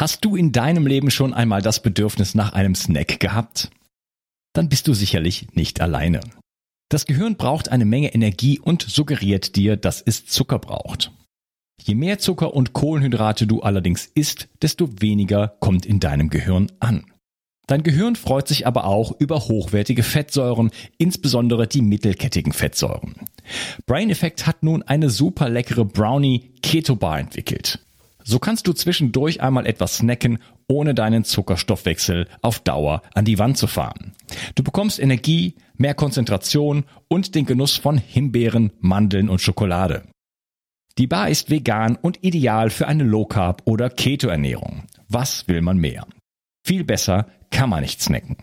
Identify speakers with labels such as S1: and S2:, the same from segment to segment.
S1: Hast du in deinem Leben schon einmal das Bedürfnis nach einem Snack gehabt? Dann bist du sicherlich nicht alleine. Das Gehirn braucht eine Menge Energie und suggeriert dir, dass es Zucker braucht. Je mehr Zucker und Kohlenhydrate du allerdings isst, desto weniger kommt in deinem Gehirn an. Dein Gehirn freut sich aber auch über hochwertige Fettsäuren, insbesondere die mittelkettigen Fettsäuren. Brain Effect hat nun eine super leckere Brownie Keto Bar entwickelt. So kannst du zwischendurch einmal etwas snacken, ohne deinen Zuckerstoffwechsel auf Dauer an die Wand zu fahren. Du bekommst Energie, mehr Konzentration und den Genuss von Himbeeren, Mandeln und Schokolade. Die Bar ist vegan und ideal für eine Low Carb oder Keto Ernährung. Was will man mehr? Viel besser kann man nicht snacken.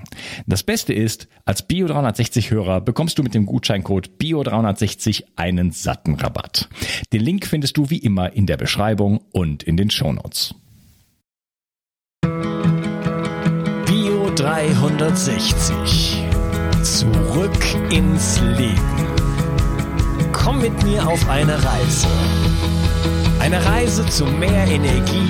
S1: Das Beste ist, als Bio360-Hörer bekommst du mit dem Gutscheincode Bio360 einen satten Rabatt. Den Link findest du wie immer in der Beschreibung und in den Shownotes. Bio360. Zurück ins Leben. Komm mit mir auf eine Reise. Eine Reise zu mehr Energie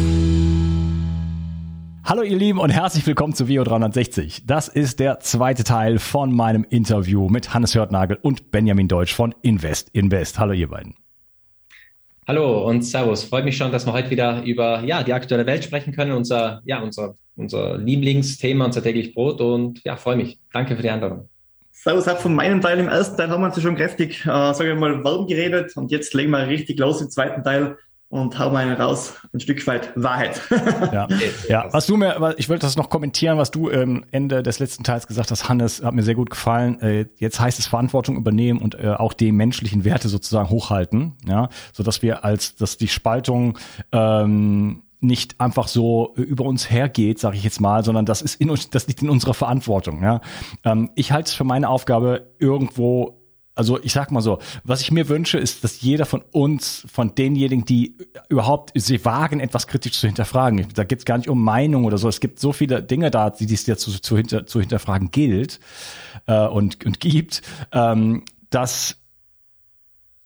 S1: Hallo ihr Lieben und herzlich willkommen zu Vio 360. Das ist der zweite Teil von meinem Interview mit Hannes Hörtnagel und Benjamin Deutsch von Invest Invest. Hallo ihr beiden.
S2: Hallo und Servus. Freut mich schon, dass wir heute wieder über ja, die aktuelle Welt sprechen können. Unser, ja, unser, unser Lieblingsthema, unser täglich Brot. Und ja, freue mich. Danke für die Einladung.
S3: Servus, auch von meinem Teil im ersten Teil haben wir uns schon kräftig, äh, sagen wir mal, warm geredet. Und jetzt legen wir richtig los im zweiten Teil und hau mal raus, ein Stück weit Wahrheit.
S1: ja. ja, was du mir, ich wollte das noch kommentieren, was du ähm, Ende des letzten Teils gesagt hast, Hannes, hat mir sehr gut gefallen. Äh, jetzt heißt es Verantwortung übernehmen und äh, auch die menschlichen Werte sozusagen hochhalten, ja, so dass wir als, dass die Spaltung ähm, nicht einfach so über uns hergeht, sage ich jetzt mal, sondern das ist in uns, das liegt in unserer Verantwortung. Ja, ähm, ich halte es für meine Aufgabe irgendwo also ich sag mal so, was ich mir wünsche, ist, dass jeder von uns, von denjenigen, die überhaupt sie wagen, etwas kritisch zu hinterfragen. Da geht es gar nicht um Meinung oder so. Es gibt so viele Dinge da, die es ja zu, zu, hinter, zu hinterfragen gilt äh, und, und gibt, ähm, dass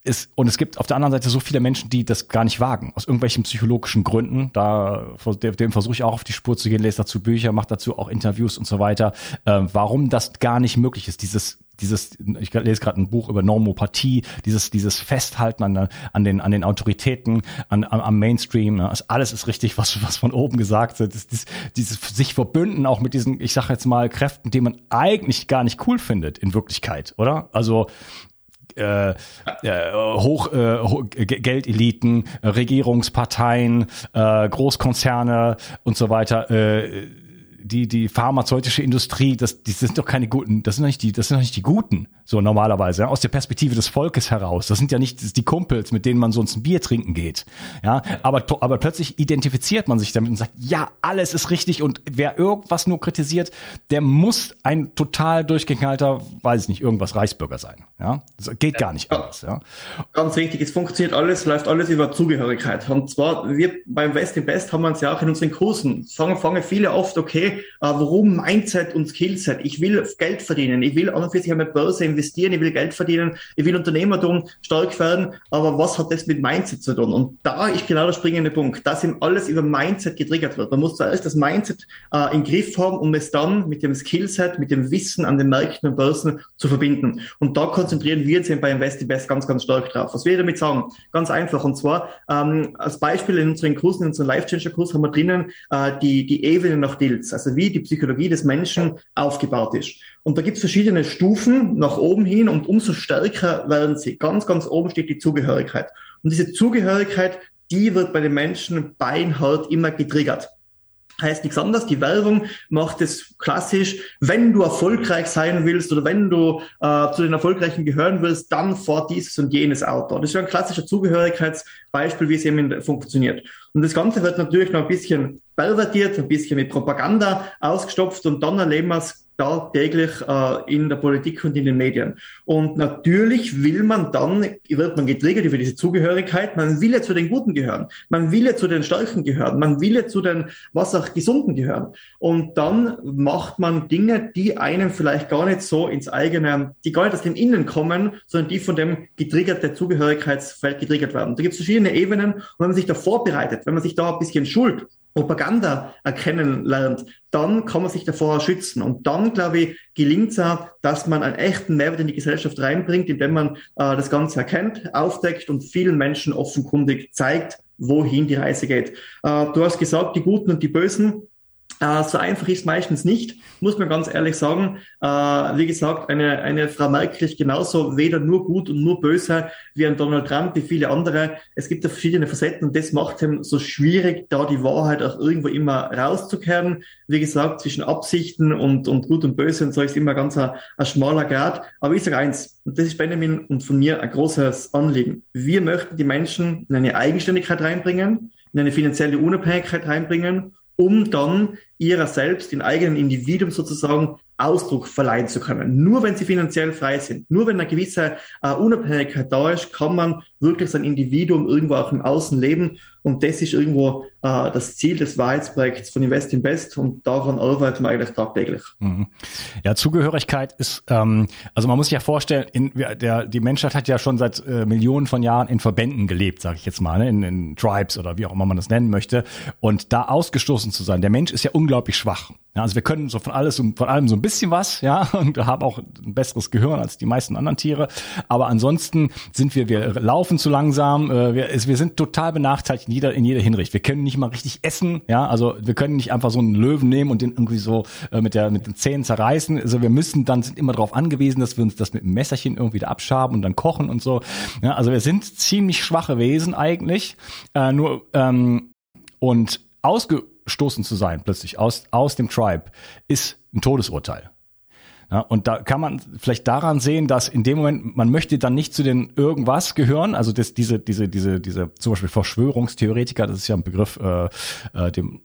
S1: es, und es gibt auf der anderen Seite so viele Menschen, die das gar nicht wagen, aus irgendwelchen psychologischen Gründen. Da, dem versuche ich auch auf die Spur zu gehen, lese dazu Bücher, mache dazu auch Interviews und so weiter. Äh, warum das gar nicht möglich ist, dieses dieses, ich lese gerade ein Buch über Normopathie, dieses, dieses Festhalten an, an den, an den Autoritäten, an, am Mainstream, ne? alles ist richtig, was, was von oben gesagt wird. Dieses, dieses sich verbünden auch mit diesen, ich sage jetzt mal, Kräften, die man eigentlich gar nicht cool findet in Wirklichkeit, oder? Also äh, äh, Hoch, äh, Geldeliten, Regierungsparteien, äh, Großkonzerne und so weiter. Die, die pharmazeutische Industrie, das, das sind doch keine guten, das sind nicht die, das sind doch nicht die Guten, so normalerweise, ja, aus der Perspektive des Volkes heraus. Das sind ja nicht die Kumpels, mit denen man sonst ein Bier trinken geht. Ja, aber, aber plötzlich identifiziert man sich damit und sagt, ja, alles ist richtig und wer irgendwas nur kritisiert, der muss ein total durchgeknallter, weiß ich nicht, irgendwas Reichsbürger sein. Ja, das geht gar nicht anders, ja.
S3: Ganz wichtig, es funktioniert alles, läuft alles über Zugehörigkeit. Und zwar, wir beim West im Best haben wir uns ja auch in unseren Kursen, sagen, fangen viele oft, okay, äh, warum Mindset und Skillset? Ich will Geld verdienen, ich will an und für sich an Börse investieren, ich will Geld verdienen, ich will Unternehmertum stark werden, aber was hat das mit Mindset zu tun? Und da ist genau der springende Punkt, dass ihm alles über Mindset getriggert wird. Man muss zuerst das Mindset äh, im Griff haben, um es dann mit dem Skillset, mit dem Wissen an den Märkten und Börsen zu verbinden. Und da konzentrieren wir uns bei InvestInvest ganz, ganz stark drauf. Was wir damit sagen? Ganz einfach. Und zwar ähm, als Beispiel in unseren Kursen, in unserem Life-Changer-Kurs haben wir drinnen äh, die, die Ebene nach Dills. Also also wie die Psychologie des Menschen aufgebaut ist. Und da gibt es verschiedene Stufen nach oben hin und umso stärker werden sie. Ganz, ganz oben steht die Zugehörigkeit. Und diese Zugehörigkeit, die wird bei den Menschen beinhart immer getriggert. Heißt nichts anderes, die Werbung macht es klassisch, wenn du erfolgreich sein willst oder wenn du äh, zu den Erfolgreichen gehören willst, dann fahr dieses und jenes Auto. Das ist ja ein klassischer Zugehörigkeitsbeispiel, wie es eben funktioniert. Und das Ganze wird natürlich noch ein bisschen pervertiert, ein bisschen mit Propaganda ausgestopft und dann erleben wir es tagtäglich äh, in der Politik und in den Medien. Und natürlich will man dann, wird man getriggert über diese Zugehörigkeit, man will ja zu den Guten gehören, man will ja zu den Starken gehören, man will ja zu den, was auch Gesunden gehören. Und dann macht man Dinge, die einem vielleicht gar nicht so ins eigene, die gar nicht aus dem Innen kommen, sondern die von dem getriggerte Zugehörigkeitsfeld getriggert werden. Da gibt es verschiedene Ebenen und wenn man sich da vorbereitet, wenn man sich da ein bisschen schult, Propaganda erkennen lernt, dann kann man sich davor schützen. Und dann, glaube ich, gelingt es auch, dass man einen echten Mehrwert in die Gesellschaft reinbringt, indem man äh, das Ganze erkennt, aufdeckt und vielen Menschen offenkundig zeigt, wohin die Reise geht. Äh, du hast gesagt, die Guten und die Bösen. Äh, so einfach ist meistens nicht, muss man ganz ehrlich sagen. Äh, wie gesagt, eine, eine Frau Merkel ist genauso weder nur gut und nur böse wie ein Donald Trump, wie viele andere. Es gibt da verschiedene Facetten und das macht ihm so schwierig, da die Wahrheit auch irgendwo immer rauszukehren. Wie gesagt, zwischen Absichten und, und gut und böse und so ist immer ganz ein, ein schmaler Grad. Aber ich sage eins, und das ist Benjamin und von mir ein großes Anliegen. Wir möchten die Menschen in eine Eigenständigkeit reinbringen, in eine finanzielle Unabhängigkeit reinbringen um dann ihrer selbst, den eigenen Individuum sozusagen Ausdruck verleihen zu können. Nur wenn sie finanziell frei sind, nur wenn eine gewisse äh, Unabhängigkeit da ist, kann man wirklich sein Individuum irgendwo auch im Außen leben. Und das ist irgendwo äh, das Ziel des Wahrheitsprojekts von Invest in Best und daran arbeiten wir eigentlich tagtäglich. Mhm.
S1: Ja, Zugehörigkeit ist, ähm, also man muss sich ja vorstellen, in, der, die Menschheit hat ja schon seit äh, Millionen von Jahren in Verbänden gelebt, sage ich jetzt mal, ne? in, in Tribes oder wie auch immer man das nennen möchte. Und da ausgestoßen zu sein, der Mensch ist ja unglaublich schwach. Ja, also wir können so von alles von allem so ein bisschen was, ja, und haben auch ein besseres Gehirn als die meisten anderen Tiere. Aber ansonsten sind wir, wir laufen zu langsam, äh, wir, wir sind total benachteiligt jeder, in jeder Hinricht. Wir können nicht mal richtig essen, ja, also wir können nicht einfach so einen Löwen nehmen und den irgendwie so äh, mit der, mit den Zähnen zerreißen. Also wir müssen dann, sind immer darauf angewiesen, dass wir uns das mit einem Messerchen irgendwie da abschaben und dann kochen und so. Ja, also wir sind ziemlich schwache Wesen eigentlich, äh, nur, ähm, und ausge ausgestoßen zu sein, plötzlich aus, aus dem Tribe, ist ein Todesurteil. Ja, und da kann man vielleicht daran sehen, dass in dem Moment, man möchte dann nicht zu den irgendwas gehören, also das, diese, diese, diese, diese, zum Beispiel Verschwörungstheoretiker, das ist ja ein Begriff, äh, äh, dem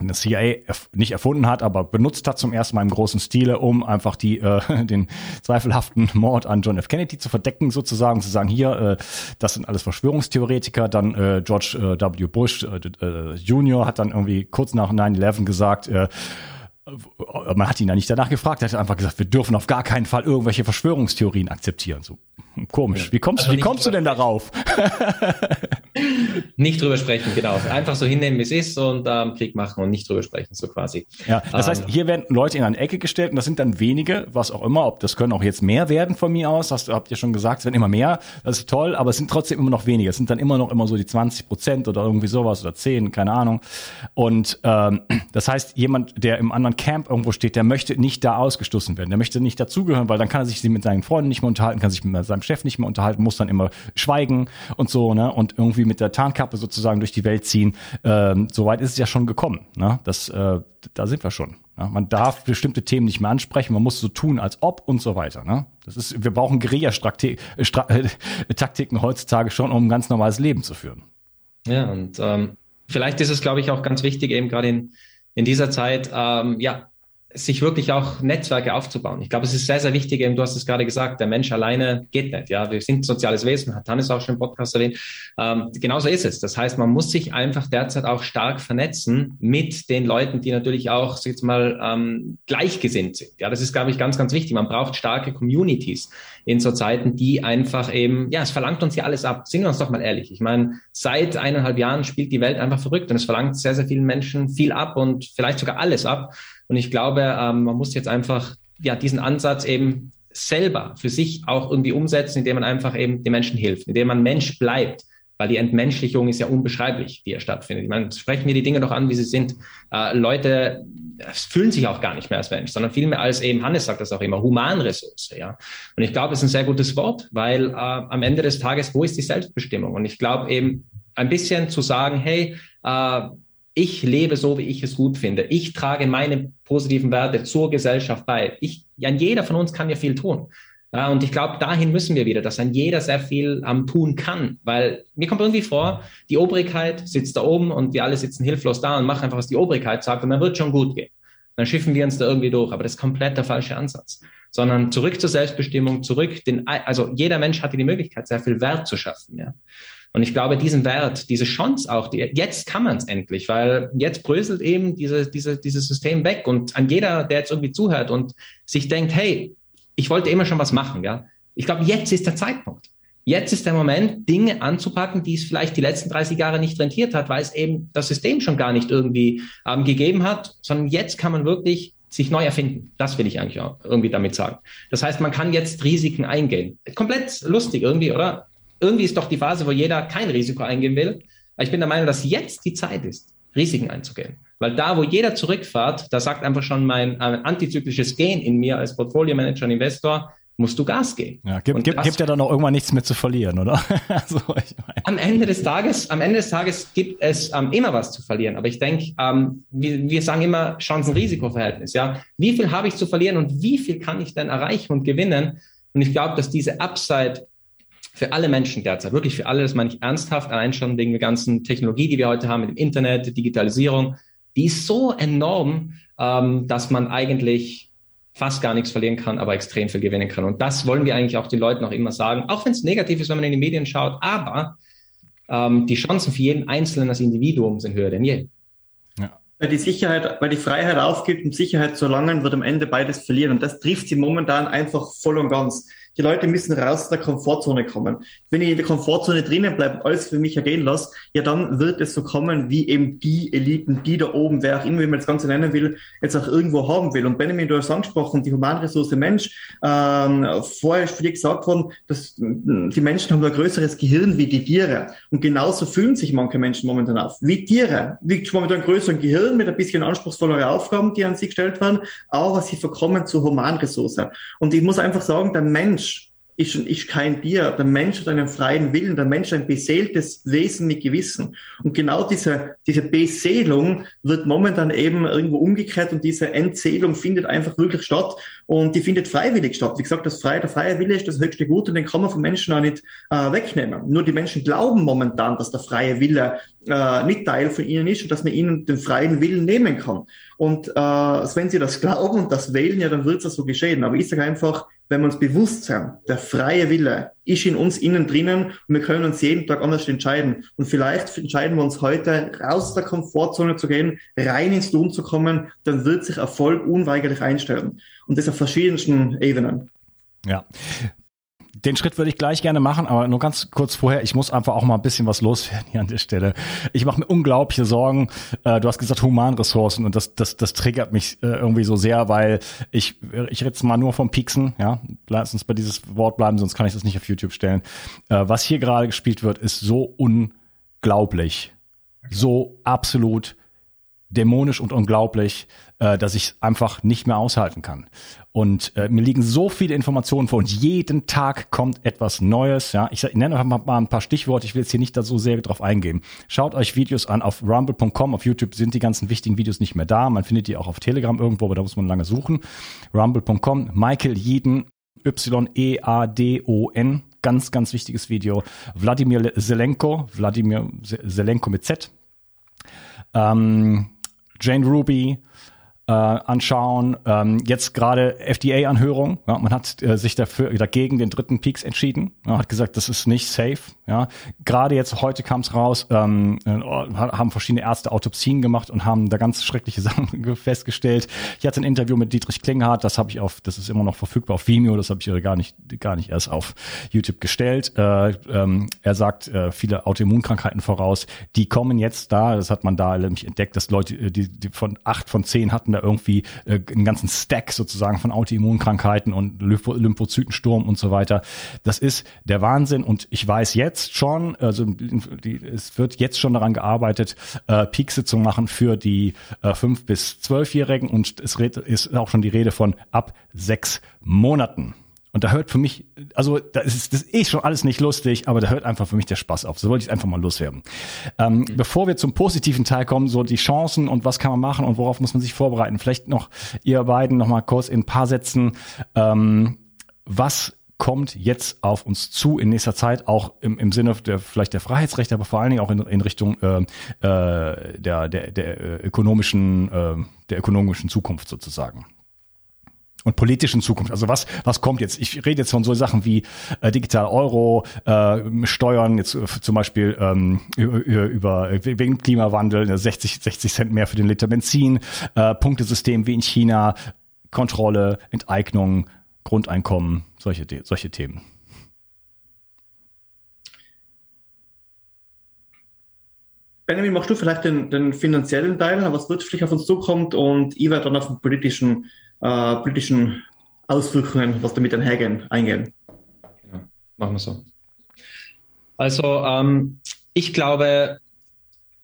S1: eine CIA nicht erfunden hat, aber benutzt hat zum ersten Mal im großen Stile, um einfach die äh, den zweifelhaften Mord an John F. Kennedy zu verdecken, sozusagen, zu sagen, hier, äh, das sind alles Verschwörungstheoretiker. Dann äh, George äh, W. Bush äh, äh, Junior hat dann irgendwie kurz nach 9-11 gesagt, äh, man hat ihn ja nicht danach gefragt, er hat einfach gesagt, wir dürfen auf gar keinen Fall irgendwelche Verschwörungstheorien akzeptieren. So komisch. Wie kommst, also wie kommst du denn darauf?
S2: nicht drüber sprechen, genau. Einfach so hinnehmen, wie es ist und ähm, Krieg machen und nicht drüber sprechen, so quasi.
S1: Ja, das ähm, heißt, hier werden Leute in eine Ecke gestellt und das sind dann wenige, was auch immer, ob das können auch jetzt mehr werden von mir aus, hast, habt ihr schon gesagt, es werden immer mehr, das ist toll, aber es sind trotzdem immer noch wenige. Es sind dann immer noch immer so die 20 Prozent oder irgendwie sowas oder 10, keine Ahnung. Und ähm, das heißt, jemand, der im anderen Camp irgendwo steht, der möchte nicht da ausgestoßen werden, der möchte nicht dazugehören, weil dann kann er sich mit seinen Freunden nicht mehr unterhalten, kann sich mit seinem Chef nicht mehr unterhalten, muss dann immer schweigen und so, ne? Und irgendwie mit der Tarnkappe sozusagen durch die Welt ziehen. Ähm, Soweit ist es ja schon gekommen. Ne? Das, äh, da sind wir schon. Ja? Man darf bestimmte Themen nicht mehr ansprechen, man muss so tun, als ob und so weiter. Ne? Das ist, wir brauchen Guerilla-Taktiken heutzutage schon, um ein ganz normales Leben zu führen.
S2: Ja, und ähm, vielleicht ist es, glaube ich, auch ganz wichtig, eben gerade in, in dieser Zeit, ähm, ja, sich wirklich auch Netzwerke aufzubauen. Ich glaube, es ist sehr, sehr wichtig, eben, du hast es gerade gesagt, der Mensch alleine geht nicht. Ja, wir sind soziales Wesen, hat Hannes auch schon im Podcast erwähnt. Ähm, genauso ist es. Das heißt, man muss sich einfach derzeit auch stark vernetzen mit den Leuten, die natürlich auch, sag ich jetzt mal, ähm, gleichgesinnt sind. Ja, das ist, glaube ich, ganz, ganz wichtig. Man braucht starke Communities in so Zeiten, die einfach eben, ja, es verlangt uns ja alles ab. Sind wir uns doch mal ehrlich. Ich meine, seit eineinhalb Jahren spielt die Welt einfach verrückt und es verlangt sehr, sehr vielen Menschen viel ab und vielleicht sogar alles ab. Und ich glaube, ähm, man muss jetzt einfach ja diesen Ansatz eben selber für sich auch irgendwie umsetzen, indem man einfach eben den Menschen hilft, indem man Mensch bleibt. Weil die Entmenschlichung ist ja unbeschreiblich, die ja stattfindet. Ich meine, sprechen wir die Dinge doch an, wie sie sind. Äh, Leute fühlen sich auch gar nicht mehr als Mensch, sondern vielmehr als eben, Hannes sagt das auch immer, Humanressource. Ja? Und ich glaube, es ist ein sehr gutes Wort, weil äh, am Ende des Tages, wo ist die Selbstbestimmung? Und ich glaube eben, ein bisschen zu sagen, hey, äh, ich lebe so, wie ich es gut finde. Ich trage meine positiven Werte zur Gesellschaft bei. Ich, ja, jeder von uns kann ja viel tun. Ja, und ich glaube, dahin müssen wir wieder, dass ein jeder sehr viel am tun kann, weil mir kommt irgendwie vor, die Obrigkeit sitzt da oben und wir alle sitzen hilflos da und machen einfach, was die Obrigkeit sagt und dann wird schon gut gehen. dann schiffen wir uns da irgendwie durch. Aber das ist komplett der falsche Ansatz. Sondern zurück zur Selbstbestimmung, zurück, den, also jeder Mensch hatte die Möglichkeit, sehr viel Wert zu schaffen. Ja. Und ich glaube, diesen Wert, diese Chance auch, die, jetzt kann man es endlich, weil jetzt bröselt eben diese, diese, dieses System weg. Und an jeder, der jetzt irgendwie zuhört und sich denkt, hey, ich wollte immer schon was machen, ja. Ich glaube, jetzt ist der Zeitpunkt. Jetzt ist der Moment, Dinge anzupacken, die es vielleicht die letzten 30 Jahre nicht rentiert hat, weil es eben das System schon gar nicht irgendwie ähm, gegeben hat, sondern jetzt kann man wirklich sich neu erfinden. Das will ich eigentlich auch irgendwie damit sagen. Das heißt, man kann jetzt Risiken eingehen. Komplett lustig irgendwie, oder? Irgendwie ist doch die Phase, wo jeder kein Risiko eingehen will. Aber ich bin der Meinung, dass jetzt die Zeit ist, Risiken einzugehen. Weil da, wo jeder zurückfährt, da sagt einfach schon mein äh, antizyklisches Gen in mir als Portfolio Manager und Investor, musst du Gas geben.
S1: Ja, gibt, gibt, gibt ja dann auch irgendwann nichts mehr zu verlieren, oder? also.
S2: Am Ende des Tages, am Ende des Tages gibt es ähm, immer was zu verlieren. Aber ich denke, ähm, wir, wir sagen immer Chancen-Risiko-Verhältnis. Ja, wie viel habe ich zu verlieren und wie viel kann ich denn erreichen und gewinnen? Und ich glaube, dass diese Upside für alle Menschen derzeit, wirklich für alle, das meine ich ernsthaft, allein schon wegen der ganzen Technologie, die wir heute haben mit dem Internet, Digitalisierung, die ist so enorm, ähm, dass man eigentlich fast gar nichts verlieren kann, aber extrem viel gewinnen kann. Und das wollen wir eigentlich auch den Leuten auch immer sagen, auch wenn es negativ ist, wenn man in die Medien schaut, aber ähm, die Chancen für jeden Einzelnen als Individuum sind höher denn je.
S3: Ja. Weil die Sicherheit, weil die Freiheit aufgibt, um Sicherheit zu erlangen, wird am Ende beides verlieren. Und das trifft sie momentan einfach voll und ganz. Die Leute müssen raus aus der Komfortzone kommen. Wenn ich in der Komfortzone drinnen bleibe und alles für mich ergehen lasse, ja, dann wird es so kommen, wie eben die Eliten, die da oben, wer auch immer, wie man das Ganze nennen will, jetzt auch irgendwo haben will. Und Benjamin, du hast angesprochen, die Humanressource Mensch, ähm, vorher ist dich gesagt worden, dass die Menschen haben ein größeres Gehirn wie die Tiere. Und genauso fühlen sich manche Menschen momentan auf. Wie Tiere. Wie momentan ein größeres Gehirn mit ein bisschen anspruchsvollere Aufgaben, die an sie gestellt werden, aber sie verkommen zur Humanressource. Und ich muss einfach sagen, der Mensch ist, ist kein Tier. Der Mensch hat einen freien Willen. Der Mensch ein beseeltes Wesen mit Gewissen. Und genau diese, diese Beseelung wird momentan eben irgendwo umgekehrt und diese Entzählung findet einfach wirklich statt und die findet freiwillig statt. Wie gesagt, das freie, der freie Wille ist das höchste Gut und den kann man von Menschen auch nicht äh, wegnehmen. Nur die Menschen glauben momentan, dass der freie Wille äh, nicht Teil von ihnen ist und dass man ihnen den freien Willen nehmen kann. Und äh, wenn sie das glauben und das wählen, ja, dann wird es so geschehen. Aber ich sage einfach, wenn wir uns bewusst sind, der freie Wille ist in uns innen drinnen und wir können uns jeden Tag anders entscheiden. Und vielleicht entscheiden wir uns heute, raus aus der Komfortzone zu gehen, rein ins Tun zu kommen, dann wird sich Erfolg unweigerlich einstellen. Und das auf verschiedensten Ebenen.
S1: Ja, den Schritt würde ich gleich gerne machen, aber nur ganz kurz vorher, ich muss einfach auch mal ein bisschen was loswerden hier an der Stelle. Ich mache mir unglaubliche Sorgen. Äh, du hast gesagt Humanressourcen und das, das, das triggert mich äh, irgendwie so sehr, weil ich, ich rede mal nur vom Pieksen, ja. Lass uns bei dieses Wort bleiben, sonst kann ich das nicht auf YouTube stellen. Äh, was hier gerade gespielt wird, ist so unglaublich. So absolut dämonisch und unglaublich, äh, dass ich einfach nicht mehr aushalten kann. Und äh, mir liegen so viele Informationen vor und jeden Tag kommt etwas Neues. Ja, ich, ich nenne einfach mal ein paar Stichworte. Ich will jetzt hier nicht da so sehr drauf eingehen. Schaut euch Videos an auf rumble.com. Auf YouTube sind die ganzen wichtigen Videos nicht mehr da. Man findet die auch auf Telegram irgendwo, aber da muss man lange suchen. Rumble.com. Michael Jeden, Y-E-A-D-O-N. Ganz, ganz wichtiges Video. Wladimir Zelenko, Wladimir Zelenko mit Z. Ähm, Jane Ruby, äh, anschauen. Ähm, jetzt gerade FDA-Anhörung. Ja, man hat äh, sich dafür dagegen den dritten Peaks entschieden. Ja, hat gesagt, das ist nicht safe. Ja, gerade jetzt heute kam es raus, ähm, äh, haben verschiedene Ärzte Autopsien gemacht und haben da ganz schreckliche Sachen festgestellt. Ich hatte ein Interview mit Dietrich Klinghardt, das habe ich auf, das ist immer noch verfügbar auf Vimeo, das habe ich gar nicht gar nicht erst auf YouTube gestellt. Äh, ähm, er sagt äh, viele Autoimmunkrankheiten voraus, die kommen jetzt da. Das hat man da nämlich entdeckt, dass Leute, äh, die, die von acht von zehn hatten da irgendwie äh, einen ganzen Stack sozusagen von Autoimmunkrankheiten und Lympho Lymphozytensturm und so weiter. Das ist der Wahnsinn und ich weiß jetzt schon, also die, es wird jetzt schon daran gearbeitet, äh, Peakse zu machen für die äh, bis zwölfjährigen und es ist auch schon die Rede von ab sechs Monaten. Und da hört für mich, also da ist das ist eh schon alles nicht lustig, aber da hört einfach für mich der Spaß auf. So wollte ich einfach mal loswerden. Ähm, mhm. Bevor wir zum positiven Teil kommen, so die Chancen und was kann man machen und worauf muss man sich vorbereiten. Vielleicht noch ihr beiden noch mal kurz in ein paar Sätzen, ähm, was kommt jetzt auf uns zu in nächster Zeit, auch im, im Sinne der vielleicht der Freiheitsrechte, aber vor allen Dingen auch in, in Richtung äh, äh, der, der, der äh, ökonomischen, äh, der ökonomischen Zukunft sozusagen und politischen Zukunft. Also was, was kommt jetzt? Ich rede jetzt von so Sachen wie äh, digital Euro, äh, Steuern, jetzt äh, zum Beispiel ähm, über, über wegen Klimawandel, 60, 60 Cent mehr für den Liter Benzin, äh, Punktesystem wie in China, Kontrolle, Enteignung, Grundeinkommen, solche, solche Themen.
S3: Benjamin, machst du vielleicht den, den finanziellen Teil, was wirtschaftlich auf uns zukommt und ich werde dann auf den politischen äh, politischen Auswirkungen, was damit einhergehen, eingehen.
S2: Genau, machen wir so. Also ähm, ich glaube,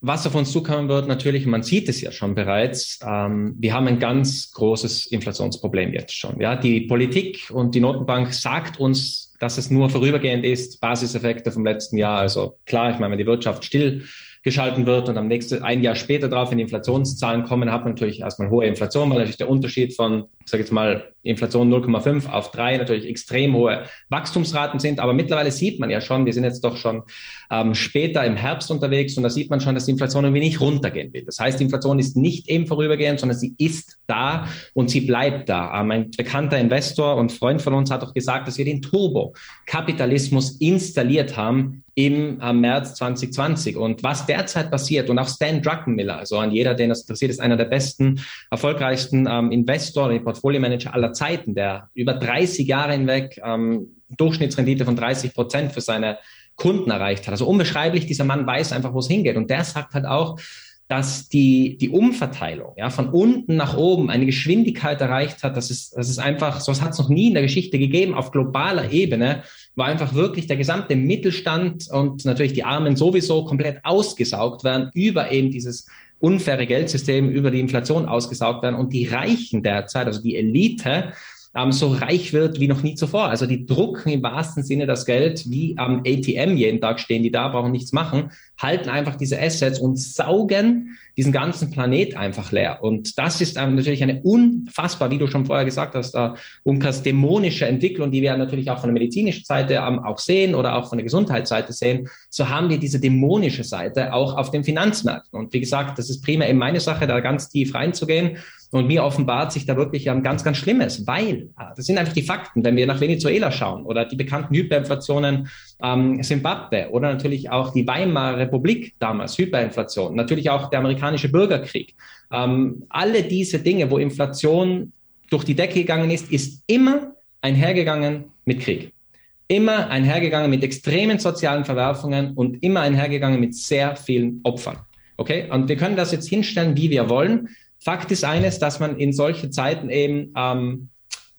S2: was auf uns zukommen wird, natürlich, man sieht es ja schon bereits, ähm, wir haben ein ganz großes Inflationsproblem jetzt schon. Ja, die Politik und die Notenbank sagt uns, dass es nur vorübergehend ist, Basiseffekte vom letzten Jahr. Also klar, ich meine, wenn die Wirtschaft still geschalten wird und am nächsten, ein Jahr später drauf, wenn die Inflationszahlen kommen, hat man natürlich erstmal hohe Inflation, weil natürlich der Unterschied von, ich sage jetzt mal, Inflation 0,5 auf 3 natürlich extrem hohe Wachstumsraten sind. Aber mittlerweile sieht man ja schon, wir sind jetzt doch schon ähm, später im Herbst unterwegs und da sieht man schon, dass die Inflation irgendwie nicht runtergehen will. Das heißt, die Inflation ist nicht eben vorübergehend, sondern sie ist da und sie bleibt da. Ähm, ein bekannter Investor und Freund von uns hat auch gesagt, dass wir den Turbo-Kapitalismus installiert haben im äh, März 2020. Und was derzeit passiert, und auch Stan Druckenmiller, also an jeder, den das interessiert, ist einer der besten, erfolgreichsten ähm, Investor oder Portfolio-Manager aller Zeiten, der über 30 Jahre hinweg ähm, Durchschnittsrendite von 30 Prozent für seine Kunden erreicht hat. Also unbeschreiblich, dieser Mann weiß einfach, wo es hingeht. Und der sagt halt auch, dass die, die Umverteilung ja, von unten nach oben eine Geschwindigkeit erreicht hat, dass es, dass es einfach, sowas hat es noch nie in der Geschichte gegeben, auf globaler Ebene, war einfach wirklich der gesamte Mittelstand und natürlich die Armen sowieso komplett ausgesaugt werden über eben dieses unfaire Geldsystem, über die Inflation ausgesaugt werden und die Reichen derzeit, also die Elite, ähm, so reich wird wie noch nie zuvor. Also die drucken im wahrsten Sinne das Geld wie am ATM jeden Tag stehen, die da brauchen nichts machen, halten einfach diese Assets und saugen diesen ganzen Planet einfach leer. Und das ist ähm, natürlich eine unfassbar, wie du schon vorher gesagt hast, äh, Unkas dämonische Entwicklung, die wir natürlich auch von der medizinischen Seite ähm, auch sehen oder auch von der Gesundheitsseite sehen. So haben wir diese dämonische Seite auch auf den Finanzmärkten. Und wie gesagt, das ist primär eben meine Sache, da ganz tief reinzugehen. Und mir offenbart sich da wirklich ähm, ganz, ganz Schlimmes, weil äh, das sind einfach die Fakten. Wenn wir nach Venezuela schauen oder die bekannten Hyperinflationen ähm, Zimbabwe oder natürlich auch die Weimarer Republik damals, Hyperinflation, natürlich auch der amerikanische Bürgerkrieg. Ähm, alle diese Dinge, wo Inflation durch die Decke gegangen ist, ist immer einhergegangen mit Krieg. Immer einhergegangen mit extremen sozialen Verwerfungen und immer einhergegangen mit sehr vielen Opfern. Okay? Und wir können das jetzt hinstellen, wie wir wollen. Fakt ist eines, dass man in solche Zeiten eben ähm,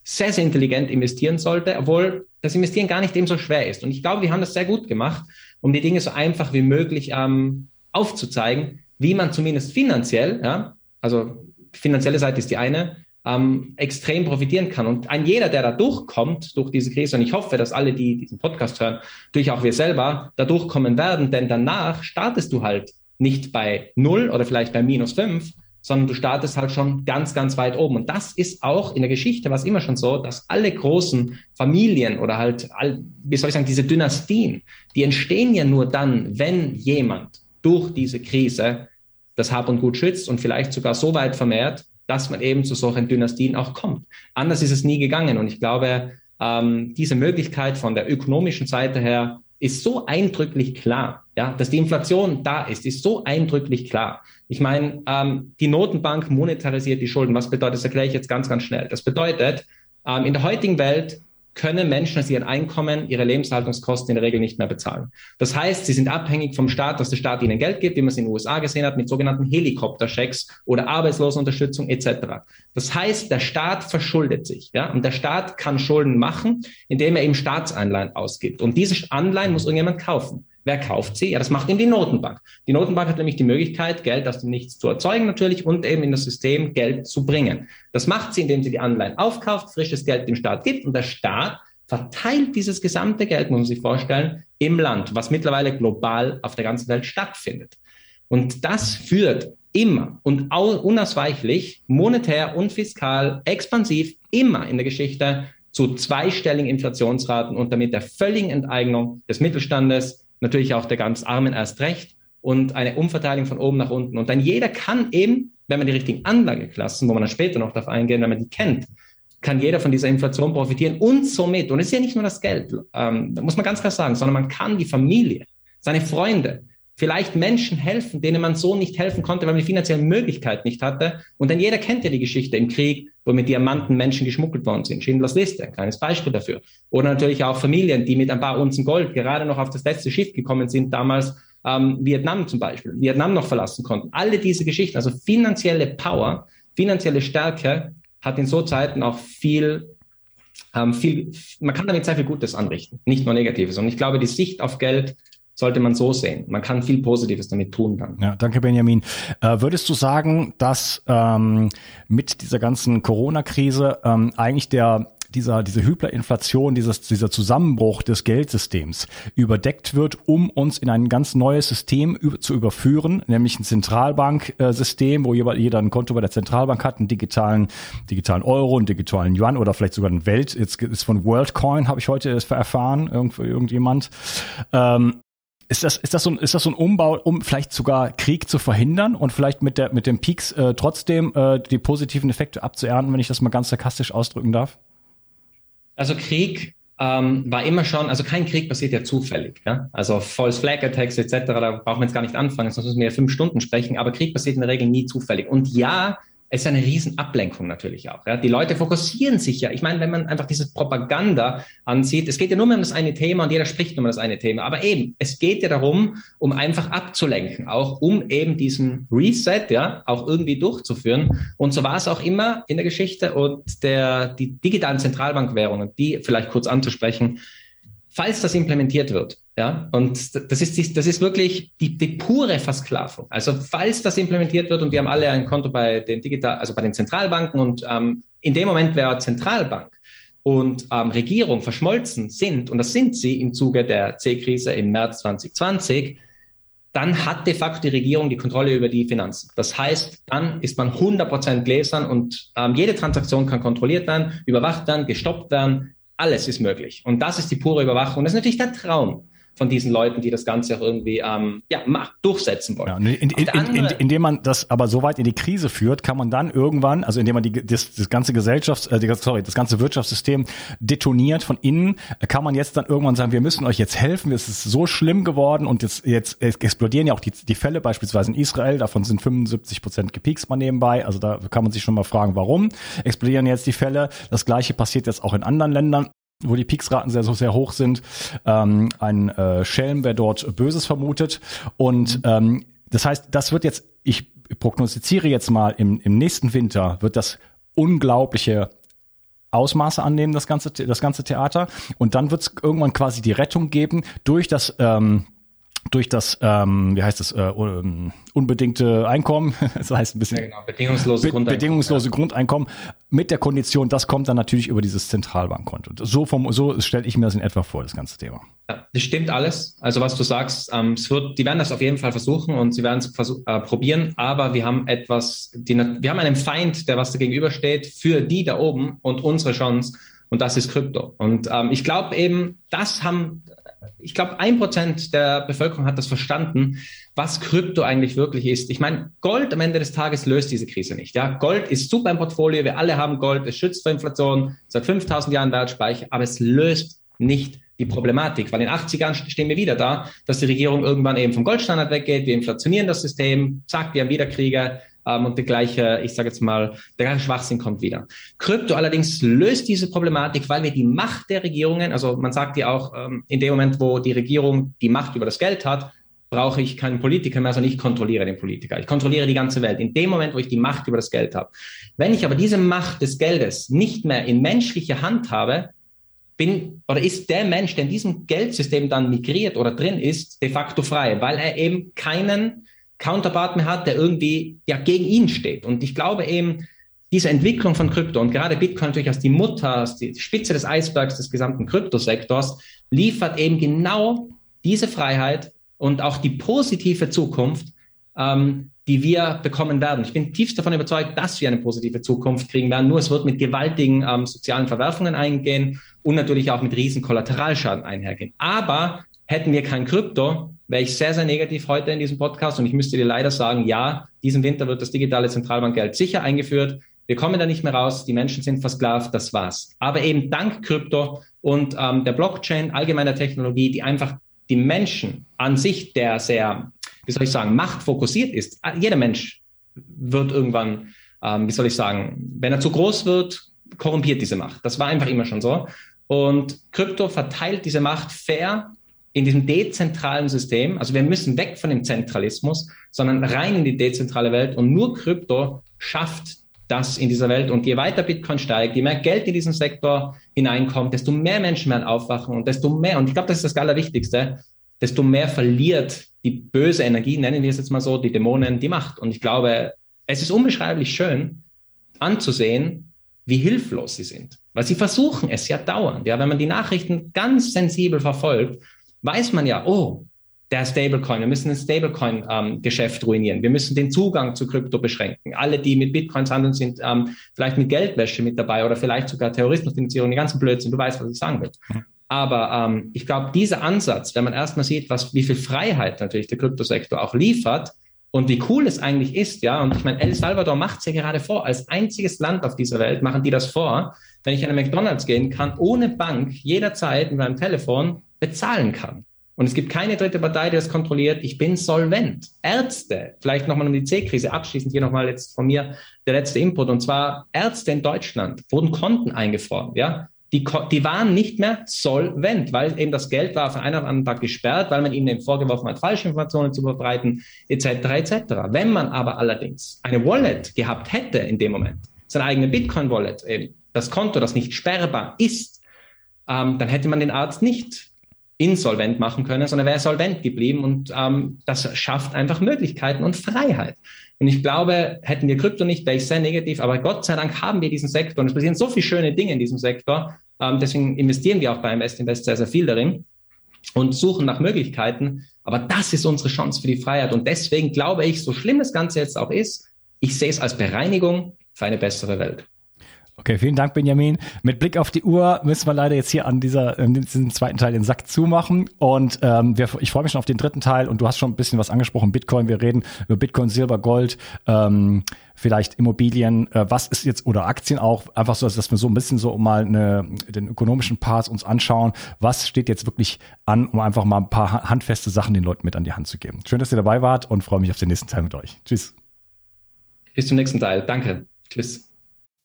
S2: sehr, sehr intelligent investieren sollte, obwohl das Investieren gar nicht eben so schwer ist. Und ich glaube, wir haben das sehr gut gemacht, um die Dinge so einfach wie möglich ähm, aufzuzeigen, wie man zumindest finanziell, ja, also finanzielle Seite ist die eine, ähm, extrem profitieren kann. Und ein jeder, der da durchkommt durch diese Krise, und ich hoffe, dass alle, die diesen Podcast hören, durch auch wir selber, da durchkommen werden, denn danach startest du halt nicht bei null oder vielleicht bei minus fünf, sondern du startest halt schon ganz, ganz weit oben. Und das ist auch in der Geschichte was immer schon so, dass alle großen Familien oder halt, all, wie soll ich sagen, diese Dynastien, die entstehen ja nur dann, wenn jemand durch diese Krise das Hab und Gut schützt und vielleicht sogar so weit vermehrt, dass man eben zu solchen Dynastien auch kommt. Anders ist es nie gegangen. Und ich glaube, ähm, diese Möglichkeit von der ökonomischen Seite her ist so eindrücklich klar. Ja, dass die Inflation da ist, ist so eindrücklich klar. Ich meine, ähm, die Notenbank monetarisiert die Schulden. Was bedeutet das? Erkläre ich jetzt ganz, ganz schnell. Das bedeutet, ähm, in der heutigen Welt können Menschen aus ihrem Einkommen ihre Lebenshaltungskosten in der Regel nicht mehr bezahlen. Das heißt, sie sind abhängig vom Staat, dass der Staat ihnen Geld gibt, wie man es in den USA gesehen hat, mit sogenannten Helikopterchecks oder Arbeitslosenunterstützung etc. Das heißt, der Staat verschuldet sich, ja, und der Staat kann Schulden machen, indem er eben Staatsanleihen ausgibt. Und diese Anleihen muss irgendjemand kaufen. Wer kauft sie? Ja, das macht eben die Notenbank. Die Notenbank hat nämlich die Möglichkeit, Geld aus dem Nichts zu erzeugen natürlich und eben in das System Geld zu bringen. Das macht sie, indem sie die Anleihen aufkauft, frisches Geld dem Staat gibt und der Staat verteilt dieses gesamte Geld, muss man sich vorstellen, im Land, was mittlerweile global auf der ganzen Welt stattfindet. Und das führt immer und unausweichlich, monetär und fiskal, expansiv, immer in der Geschichte zu zweistelligen Inflationsraten und damit der völligen Enteignung des Mittelstandes, natürlich auch der ganz Armen erst recht und eine Umverteilung von oben nach unten. Und dann jeder kann eben, wenn man die richtigen Anlageklassen, wo man dann später noch darauf eingehen, wenn man die kennt, kann jeder von dieser Inflation profitieren und somit, und es ist ja nicht nur das Geld, ähm, muss man ganz klar sagen, sondern man kann die Familie, seine Freunde, vielleicht Menschen helfen, denen man so nicht helfen konnte, weil man die finanziellen Möglichkeiten nicht hatte. Und denn jeder kennt ja die Geschichte im Krieg, wo mit Diamanten Menschen geschmuggelt worden sind. Schindlers Liste, ein kleines Beispiel dafür. Oder natürlich auch Familien, die mit ein paar Unzen Gold gerade noch auf das letzte Schiff gekommen sind, damals ähm, Vietnam zum Beispiel, Vietnam noch verlassen konnten. Alle diese Geschichten, also finanzielle Power, finanzielle Stärke hat in so Zeiten auch viel ähm, viel, man kann damit sehr viel Gutes anrichten, nicht nur Negatives. Und ich glaube, die Sicht auf Geld sollte man so sehen. Man kann viel Positives damit tun dann.
S1: Ja, danke Benjamin. Äh, würdest du sagen, dass ähm, mit dieser ganzen Corona-Krise ähm, eigentlich der dieser, diese Hyperinflation, dieses, dieser Zusammenbruch des Geldsystems überdeckt wird, um uns in ein ganz neues System zu überführen, nämlich ein Zentralbanksystem, wo jeder ein Konto bei der Zentralbank hat, einen digitalen, digitalen Euro, einen digitalen Yuan oder vielleicht sogar ein Welt, jetzt ist von WorldCoin, habe ich heute erfahren, irgend, irgendjemand. Ähm, ist das, ist das so ein, ist das so ein Umbau, um vielleicht sogar Krieg zu verhindern und vielleicht mit der, mit den Peaks äh, trotzdem äh, die positiven Effekte abzuernten, wenn ich das mal ganz sarkastisch ausdrücken darf?
S2: Also Krieg ähm, war immer schon, also kein Krieg passiert ja zufällig. Ja? Also False Flag Attacks etc., da brauchen wir jetzt gar nicht anfangen, sonst müssen wir ja fünf Stunden sprechen, aber Krieg passiert in der Regel nie zufällig. Und ja, ist eine Riesenablenkung natürlich auch. Ja. Die Leute fokussieren sich ja. Ich meine, wenn man einfach dieses Propaganda ansieht, es geht ja nur mehr um das eine Thema und jeder spricht nur um das eine Thema. Aber eben, es geht ja darum, um einfach abzulenken, auch um eben diesen Reset ja auch irgendwie durchzuführen. Und so war es auch immer in der Geschichte und der, die digitalen Zentralbankwährungen, die vielleicht kurz anzusprechen, falls das implementiert wird, ja, und das ist, das ist wirklich die, die pure Versklavung. Also falls das implementiert wird und wir haben alle ein Konto bei den digital, also bei den Zentralbanken und ähm, in dem Moment wäre Zentralbank und ähm, Regierung verschmolzen sind, und das sind sie im Zuge der C-Krise im März 2020, dann hat de facto die Regierung die Kontrolle über die Finanzen. Das heißt, dann ist man 100% gläsern und ähm, jede Transaktion kann kontrolliert werden, überwacht werden, gestoppt werden, alles ist möglich. Und das ist die pure Überwachung. Das ist natürlich der Traum von diesen Leuten, die das Ganze auch irgendwie ähm, ja, macht, durchsetzen wollen. Ja,
S1: in, in, in, indem man das aber so weit in die Krise führt, kann man dann irgendwann, also indem man die, das, das ganze Gesellschafts, äh, sorry, das ganze Wirtschaftssystem detoniert von innen, kann man jetzt dann irgendwann sagen, wir müssen euch jetzt helfen, es ist so schlimm geworden und jetzt, jetzt explodieren ja auch die, die Fälle beispielsweise in Israel, davon sind 75 Prozent gepiekst mal nebenbei, also da kann man sich schon mal fragen, warum explodieren jetzt die Fälle. Das gleiche passiert jetzt auch in anderen Ländern wo die Peaksraten sehr, so sehr hoch sind. Ähm, ein äh, Schelm, wer dort Böses vermutet. Und mhm. ähm, das heißt, das wird jetzt, ich prognostiziere jetzt mal, im, im nächsten Winter wird das unglaubliche Ausmaße annehmen, das ganze, das ganze Theater. Und dann wird es irgendwann quasi die Rettung geben durch das ähm, durch das, ähm, wie heißt das, äh, unbedingte Einkommen, das heißt ein bisschen ja, genau, bedingungslose, be Grundeinkommen, bedingungslose ja. Grundeinkommen mit der Kondition, das kommt dann natürlich über dieses Zentralbankkonto. So, vom, so stelle ich mir das in etwa vor, das ganze Thema.
S2: Ja, das stimmt alles. Also was du sagst, ähm, es wird, die werden das auf jeden Fall versuchen und sie werden es äh, probieren, aber wir haben etwas, die, wir haben einen Feind, der was da gegenübersteht, für die da oben und unsere Chance und das ist Krypto. Und ähm, ich glaube eben, das haben ich glaube, ein Prozent der Bevölkerung hat das verstanden, was Krypto eigentlich wirklich ist. Ich meine, Gold am Ende des Tages löst diese Krise nicht. Ja, Gold ist super im Portfolio. Wir alle haben Gold. Es schützt vor Inflation. Seit 5000 Jahren Wertspeicher. Aber es löst nicht die Problematik. Weil in 80ern stehen wir wieder da, dass die Regierung irgendwann eben vom Goldstandard weggeht. Wir inflationieren das System. Zack, wir haben wieder Kriege. Ähm, und der gleiche, ich sage jetzt mal, der gleiche Schwachsinn kommt wieder. Krypto allerdings löst diese Problematik, weil wir die Macht der Regierungen, also man sagt ja auch, ähm, in dem Moment, wo die Regierung die Macht über das Geld hat, brauche ich keinen Politiker mehr, sondern ich kontrolliere den Politiker. Ich kontrolliere die ganze Welt. In dem Moment, wo ich die Macht über das Geld habe. Wenn ich aber diese Macht des Geldes nicht mehr in menschlicher Hand habe, bin oder ist der Mensch, der in diesem Geldsystem dann migriert oder drin ist, de facto frei, weil er eben keinen Counterpart mehr hat, der irgendwie ja gegen ihn steht. Und ich glaube eben, diese Entwicklung von Krypto und gerade Bitcoin natürlich als die Mutter, als die Spitze des Eisbergs des gesamten Kryptosektors, liefert eben genau diese Freiheit und auch die positive Zukunft, ähm, die wir bekommen werden. Ich bin tiefst davon überzeugt, dass wir eine positive Zukunft kriegen werden. Nur es wird mit gewaltigen ähm, sozialen Verwerfungen eingehen und natürlich auch mit riesen Kollateralschaden einhergehen. Aber hätten wir kein Krypto, wäre ich sehr, sehr negativ heute in diesem Podcast und ich müsste dir leider sagen, ja, diesen Winter wird das digitale Zentralbankgeld sicher eingeführt. Wir kommen da nicht mehr raus, die Menschen sind versklavt, das war's. Aber eben dank Krypto und ähm, der Blockchain, allgemeiner Technologie, die einfach die Menschen an sich, der sehr wie soll ich sagen, machtfokussiert ist. Jeder Mensch wird irgendwann, ähm, wie soll ich sagen, wenn er zu groß wird, korrumpiert diese Macht. Das war einfach immer schon so. Und Krypto verteilt diese Macht fair in diesem dezentralen System. Also wir müssen weg von dem Zentralismus, sondern rein in die dezentrale Welt. Und nur Krypto schafft das in dieser Welt. Und je weiter Bitcoin steigt, je mehr Geld in diesen Sektor hineinkommt, desto mehr Menschen werden aufwachen und desto mehr, und ich glaube, das ist das Allerwichtigste, desto mehr verliert die böse Energie, nennen wir es jetzt mal so, die Dämonen, die Macht. Und ich glaube, es ist unbeschreiblich schön anzusehen, wie hilflos sie sind. Weil sie versuchen es ja dauernd. Ja, wenn man die Nachrichten ganz sensibel verfolgt, weiß man ja, oh, der Stablecoin, wir müssen ein Stablecoin-Geschäft ähm, ruinieren. Wir müssen den Zugang zu Krypto beschränken. Alle, die mit Bitcoins handeln, sind ähm, vielleicht mit Geldwäsche mit dabei oder vielleicht sogar Terrorismusfinanzierung, die ganzen Blödsinn. Du weißt, was ich sagen will. Aber ähm, ich glaube, dieser Ansatz, wenn man erstmal sieht, was, wie viel Freiheit natürlich der Kryptosektor auch liefert und wie cool es eigentlich ist, ja, und ich meine, El Salvador macht es ja gerade vor, als einziges Land auf dieser Welt machen die das vor, wenn ich an eine McDonalds gehen kann, ohne Bank jederzeit mit meinem Telefon bezahlen kann. Und es gibt keine dritte Partei, die das kontrolliert. Ich bin solvent. Ärzte, vielleicht nochmal um die C-Krise abschließend hier nochmal jetzt von mir der letzte Input. Und zwar Ärzte in Deutschland wurden Konten eingefroren, ja die, die waren nicht mehr solvent, weil eben das Geld war von einem auf anderen Tag gesperrt, weil man ihnen eben vorgeworfen hat, falsche Informationen zu verbreiten, etc. etc. Wenn man aber allerdings eine Wallet gehabt hätte in dem Moment, seine eigene Bitcoin-Wallet, eben das Konto, das nicht sperrbar ist, ähm, dann hätte man den Arzt nicht insolvent machen können, sondern wäre solvent geblieben und ähm, das schafft einfach Möglichkeiten und Freiheit. Und ich glaube, hätten wir Krypto nicht, wäre ich sehr negativ. Aber Gott sei Dank haben wir diesen Sektor und es passieren so viele schöne Dinge in diesem Sektor. Ähm, deswegen investieren wir auch bei Invest Invest sehr, sehr viel darin und suchen nach Möglichkeiten. Aber das ist unsere Chance für die Freiheit. Und deswegen glaube ich, so schlimm das Ganze jetzt auch ist, ich sehe es als Bereinigung für eine bessere Welt.
S4: Okay, vielen Dank, Benjamin. Mit Blick auf die Uhr müssen wir leider jetzt hier an dieser, in diesem zweiten Teil den Sack zumachen. Und ähm, wir, ich freue mich schon auf den dritten Teil. Und du hast schon ein bisschen was angesprochen, Bitcoin. Wir reden über Bitcoin, Silber, Gold, ähm, vielleicht Immobilien. Äh, was ist jetzt, oder Aktien auch, einfach so, dass wir so ein bisschen so mal eine, den ökonomischen Part uns anschauen. Was steht jetzt wirklich an, um einfach mal ein paar handfeste Sachen den Leuten mit an die Hand zu geben. Schön, dass ihr dabei wart und freue mich auf den nächsten Teil mit euch. Tschüss.
S2: Bis zum nächsten Teil. Danke. Tschüss.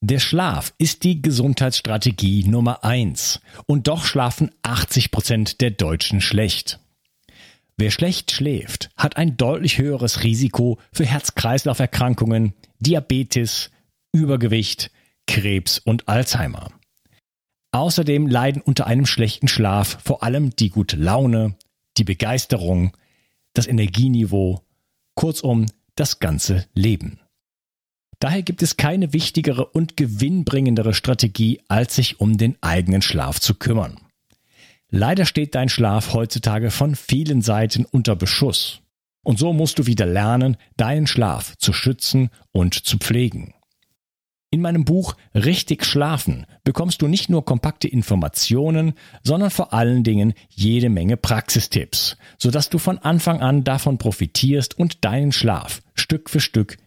S1: Der Schlaf ist die Gesundheitsstrategie Nummer eins. Und doch schlafen 80 Prozent der Deutschen schlecht. Wer schlecht schläft, hat ein deutlich höheres Risiko für Herz-Kreislauf-Erkrankungen, Diabetes, Übergewicht, Krebs und Alzheimer. Außerdem leiden unter einem schlechten Schlaf vor allem die gute Laune, die Begeisterung, das Energieniveau, kurzum das ganze Leben. Daher gibt es keine wichtigere und gewinnbringendere Strategie, als sich um den eigenen Schlaf zu kümmern. Leider steht dein Schlaf heutzutage von vielen Seiten unter Beschuss. Und so musst du wieder lernen, deinen Schlaf zu schützen und zu pflegen. In meinem Buch Richtig Schlafen bekommst du nicht nur kompakte Informationen, sondern vor allen Dingen jede Menge Praxistipps, sodass du von Anfang an davon profitierst und deinen Schlaf Stück für Stück